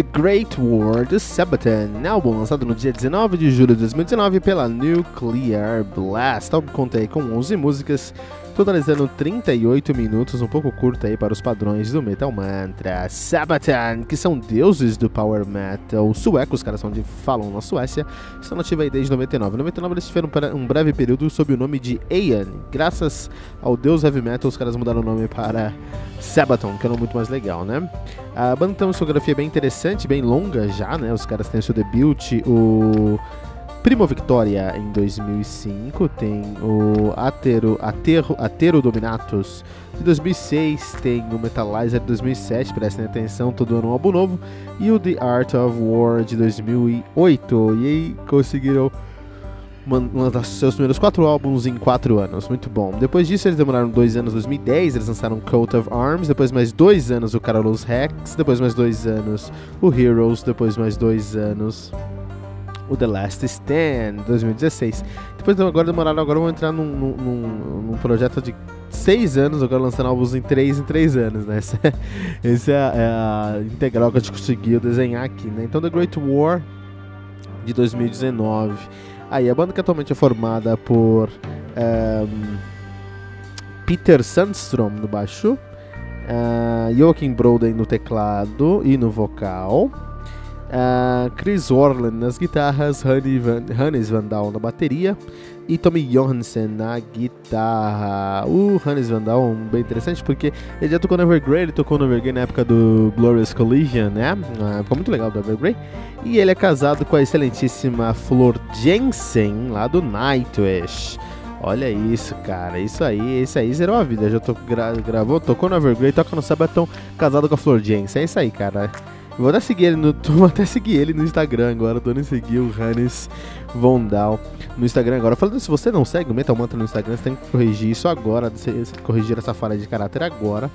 The Great War do Sabaton, álbum lançado no dia 19 de julho de 2019 pela Nuclear Blast. Álbum conta com 11 músicas, totalizando 38 minutos, um pouco curto aí para os padrões do Metal Mantra. Sabaton, que são deuses do Power Metal suecos, os caras são de falam na Suécia, estão nativos aí desde 99. Em 99 eles tiveram um breve período sob o nome de Aeon. Graças ao deus Heavy Metal, os caras mudaram o nome para Sabaton, que é muito mais legal, né? A banda tem uma discografia bem interessante, bem longa já, né? Os caras têm o seu debut, o Primo Victoria em 2005, tem o Atero, Atero, Atero Dominatus de 2006, tem o Metalizer de 2007, prestem atenção, todo ano um álbum novo, e o The Art of War de 2008. E aí conseguiram lançar seus primeiros quatro álbuns em quatro anos, muito bom. Depois disso, eles demoraram dois anos, 2010, eles lançaram Coat of Arms, depois mais dois anos o Carolus Rex, depois mais dois anos o Heroes, depois mais dois anos o The Last Stand, 2016. Depois agora demoraram, agora vão entrar num, num, num, projeto de seis anos, agora lançando álbuns em três em três anos, né? Essa é, a, é a integral que a gente conseguiu desenhar aqui, né? Então The Great War de 2019. Aí, a banda que atualmente é formada por um, Peter Sandstrom no baixo, uh, Joachim Broden no teclado e no vocal, uh, Chris Orland nas guitarras, Hannes Van Dahl na bateria e Tommy Johansen na guitarra. O Hannes Van Dahl, bem interessante, porque ele já tocou no Evergrey, ele tocou no Evergrey na época do Glorious Collision, né? Uma época muito legal do Evergrey. E ele é casado com a excelentíssima Flor Jensen, lá do Nightwish. Olha isso, cara. Isso aí, isso aí zerou a vida. Já tô, gra gravou, tocou no Evergrey, toca no Sabaton, casado com a Flor Jensen. É isso aí, cara. Vou até seguir ele no. Vou até seguir ele no Instagram agora. Tô nem seguir o Hannes Vondal no Instagram agora. Falando se você não segue o Metal Mantra no Instagram, você tem que corrigir isso agora. Corrigir essa falha de caráter agora.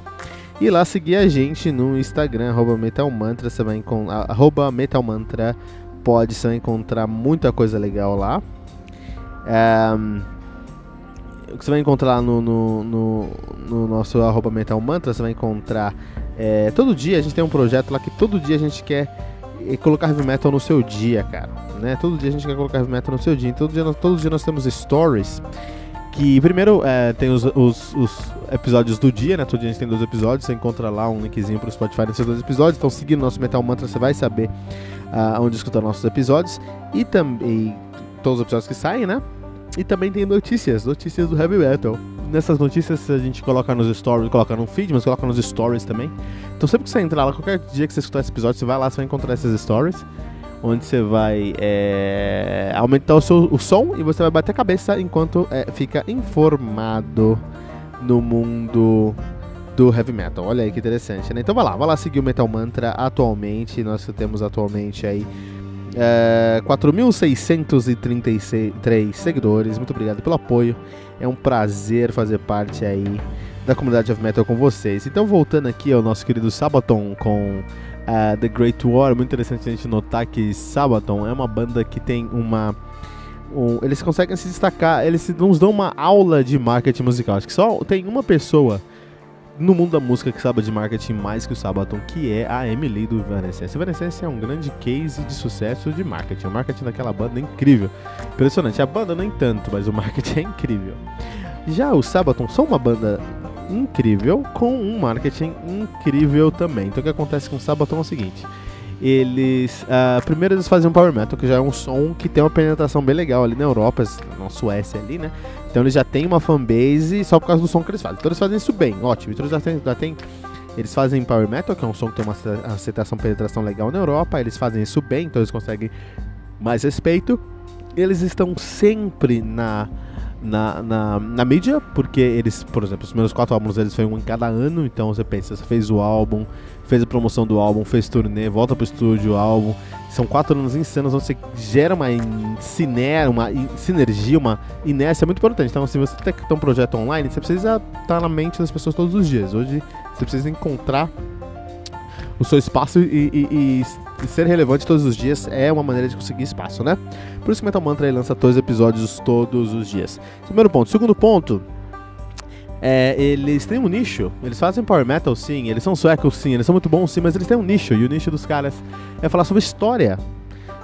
E lá seguir a gente no Instagram, arroba Metal Mantra. Você vai encontrar. Arroba pode você vai encontrar muita coisa legal lá. o que você vai encontrar no, no, no, no nosso arroba Metal Mantra, você vai encontrar é, todo dia a gente tem um projeto lá que todo dia a gente quer eh, colocar heavy metal no seu dia, cara. Né? Todo dia a gente quer colocar heavy metal no seu dia. Todo dia, todo dia nós temos stories. Que primeiro é, tem os, os, os, episódios do dia, né? Todo dia a gente tem dois episódios. Você encontra lá um linkzinho pro Spotify nesses dois episódios. Então, seguindo nosso Metal Mantra, você vai saber uh, onde escutar nossos episódios. E também todos os episódios que saem, né? E também tem notícias, notícias do heavy metal nessas notícias a gente coloca nos stories, coloca no feed, mas coloca nos stories também. Então sempre que você entrar lá, qualquer dia que você escutar esse episódio, você vai lá, você vai encontrar essas stories. Onde você vai é, aumentar o, seu, o som e você vai bater a cabeça enquanto é, fica informado no mundo do heavy metal. Olha aí que interessante, né? Então vai lá, vai lá seguir o Metal Mantra atualmente. Nós temos atualmente aí é, 4.633 seguidores. Muito obrigado pelo apoio. É um prazer fazer parte aí da comunidade of metal com vocês. Então, voltando aqui ao nosso querido Sabaton com uh, The Great War, muito interessante a gente notar que Sabaton é uma banda que tem uma. Um, eles conseguem se destacar, eles nos dão uma aula de marketing musical. Acho que só tem uma pessoa no mundo da música que sabe de marketing mais que o Sabaton, que é a Emily do Evanescence. Evanescence é um grande case de sucesso de marketing. O marketing daquela banda é incrível. Impressionante. A banda nem tanto, mas o marketing é incrível. Já o Sabaton são uma banda incrível com um marketing incrível também. Então o que acontece com o Sabaton é o seguinte. Eles. Uh, primeiro eles fazem um Power Metal, que já é um som que tem uma penetração bem legal ali na Europa, na Suécia ali, né? Então eles já têm uma fanbase só por causa do som que eles fazem. Então eles fazem isso bem, ótimo. Então eles já tem, já tem eles fazem Power Metal, que é um som que tem uma aceitação, penetração legal na Europa. Eles fazem isso bem, então eles conseguem mais respeito. Eles estão sempre na na, na, na, mídia, porque eles, por exemplo, os primeiros quatro álbuns eles foi um em cada ano, então você pensa, você fez o álbum, fez a promoção do álbum, fez turnê, volta pro estúdio, álbum. São quatro anos insanos onde você gera uma ciner, uma sinergia, uma inércia muito importante. Então, se você tem um projeto online, você precisa estar na mente das pessoas todos os dias. Hoje, você precisa encontrar o seu espaço e, e, e, ser relevante todos os dias é uma maneira de conseguir espaço, né? Por isso que Metal Mantra lança dois episódios todos os dias. Primeiro ponto. Segundo ponto, é, eles têm um nicho. Eles fazem power metal, sim. Eles são suecos, sim. Eles são muito bons, sim. Mas eles têm um nicho. E o nicho dos caras é falar sobre história.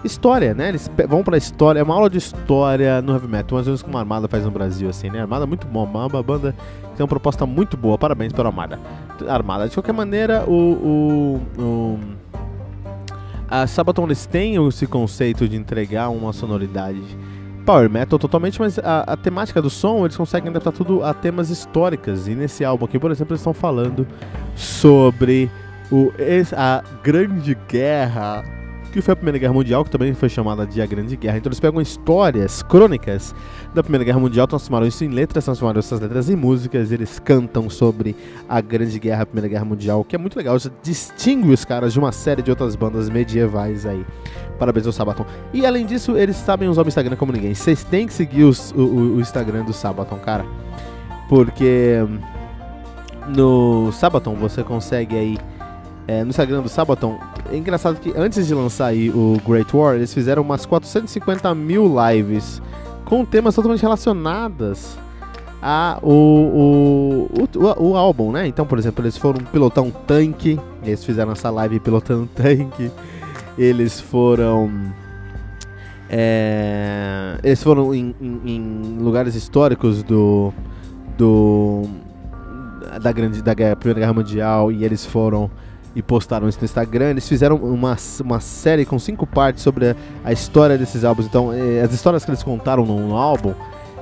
História, né? Eles vão pra história. É uma aula de história no heavy metal. Mais ou menos como a Armada faz no Brasil, assim, né? Armada é muito bom. Uma banda que tem uma proposta muito boa. Parabéns pela Armada. Armada. De qualquer maneira, o. o, o a Sabaton eles têm esse conceito de entregar uma sonoridade power metal totalmente, mas a, a, temática do som eles conseguem adaptar tudo a temas históricas. E nesse álbum aqui, por exemplo, eles estão falando sobre o, a Grande Guerra que foi a Primeira Guerra Mundial, que também foi chamada de a Grande Guerra. Então eles pegam histórias, crônicas da Primeira Guerra Mundial, transformaram isso em letras, transformaram essas letras em músicas, eles cantam sobre a Grande Guerra, a Primeira Guerra Mundial, que é muito legal, distingue os caras de uma série de outras bandas medievais aí. Parabéns ao Sabaton. E além disso, eles sabem usar o Instagram como ninguém. Vocês têm que seguir os, o, o Instagram do Sabaton, cara. Porque no Sabaton você consegue aí é, no Instagram do Sabaton. É engraçado que antes de lançar aí o Great War, eles fizeram umas 450 mil lives com temas totalmente relacionadas a o, o, o, o, álbum, né? Então, por exemplo, eles foram pilotar um tanque, eles fizeram essa live pilotando um tanque. Eles foram. É, eles foram em, em, em, lugares históricos do. do da grande da Primeira Guerra Mundial e eles foram e postaram isso no Instagram. Eles fizeram uma, uma série com cinco partes sobre a, a história desses álbuns. Então, eh, as histórias que eles contaram no, álbum,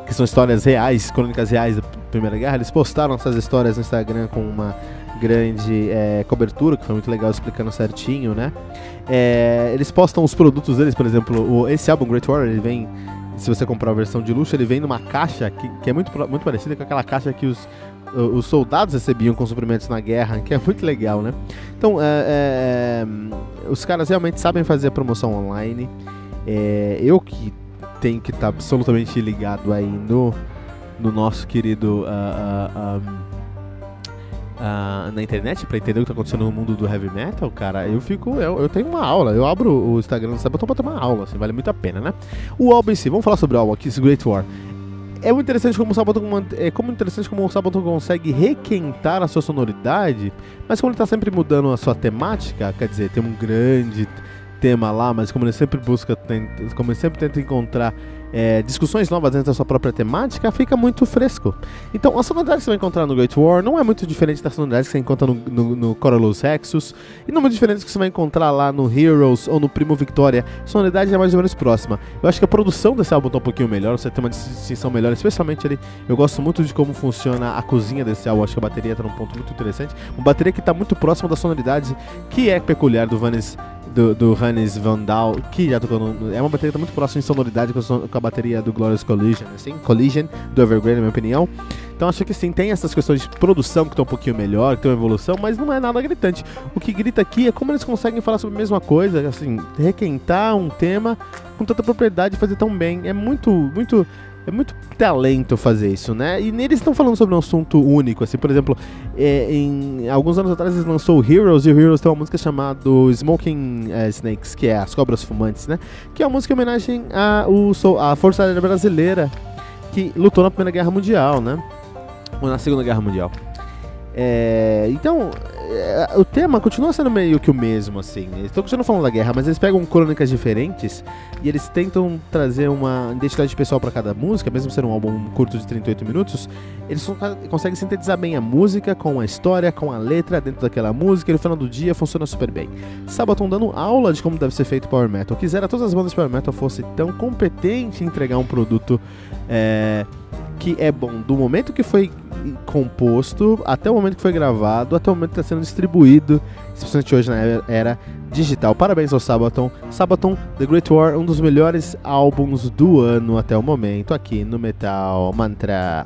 que são histórias reais, crônicas reais da Primeira Guerra, eles postaram essas histórias no Instagram com uma grande é, cobertura, que foi muito legal explicando certinho, né? É, eles postam os produtos deles, por exemplo, o, esse álbum Great War, ele vem se você comprar a versão de luxo, ele vem numa caixa que, que é muito, muito parecida com aquela caixa que os, os soldados recebiam com suprimentos na guerra, que é muito legal, né? Então, é, é, é os caras realmente sabem fazer a promoção online. É, eu que tenho que estar tá absolutamente ligado aí no, no nosso querido. Uh, uh, Uh, na internet para entender o que tá acontecendo no mundo do heavy metal, cara, eu fico. Eu, eu tenho uma aula. Eu abro o Instagram do Sabaton pra ter uma aula, assim, vale muito a pena, né? O álbum em si, vamos falar sobre o álbum aqui, esse Great War é muito interessante como o Sabaton é como interessante como o Sabaton consegue requentar a sua sonoridade, mas como ele está sempre mudando a sua temática, quer dizer, tem um grande tema lá, mas como ele sempre busca, como ele sempre tenta encontrar é, discussões novas dentro da sua própria temática, fica muito fresco. Então, a sonoridade que você vai encontrar no Great War não é muito diferente da sonoridade que você encontra no, no, no Rexus, e não é muito diferente do que você vai encontrar lá no Heroes ou no Primo Victoria. A sonoridade é mais ou menos próxima. Eu acho que a produção desse álbum tá um pouquinho melhor, você tem uma distinção melhor, especialmente ali. Eu gosto muito de como funciona a cozinha desse álbum, acho que a bateria tá num ponto muito interessante. Uma bateria que tá muito próxima da sonoridade que é peculiar do Vanes do, do Hannes Van Dahl, que já tocou no, É uma bateria que tá muito próxima em sonoridade com a, com a bateria do Glorious Collision, assim, Collision, do Evergreen, na minha opinião. Então acho que sim, tem essas questões de produção que estão um pouquinho melhor, que tem uma evolução, mas não é nada gritante. O que grita aqui é como eles conseguem falar sobre a mesma coisa, assim, requentar um tema com tanta propriedade e fazer tão bem. É muito, muito é muito talento fazer isso, né? E neles estão falando sobre um assunto único, assim, por exemplo, é, em alguns anos atrás eles lançou Heroes, e o Heroes tem uma música chamada Smoking é, Snakes, que é As Cobras Fumantes, né? Que é uma música em homenagem à, à Força Aérea Brasileira, que lutou na Primeira Guerra Mundial, né? Ou na Segunda Guerra Mundial. É, então, é, o tema continua sendo meio que o mesmo, assim. Eles estão continuando falando da guerra, mas eles pegam crônicas diferentes e eles tentam trazer uma identidade pessoal para cada música, mesmo sendo um álbum curto de 38 minutos. Eles conseguem sintetizar bem a música com a história, com a letra dentro daquela música, e no final do dia funciona super bem. Sabaton dando aula de como deve ser feito Power Metal. Quisera todas as bandas de Power Metal fossem tão competentes em entregar um produto. É, que é bom do momento que foi composto até o momento que foi gravado, até o momento que está sendo distribuído, especialmente hoje na era digital. Parabéns ao Sabaton. Sabaton The Great War, um dos melhores álbuns do ano até o momento aqui no Metal Mantra.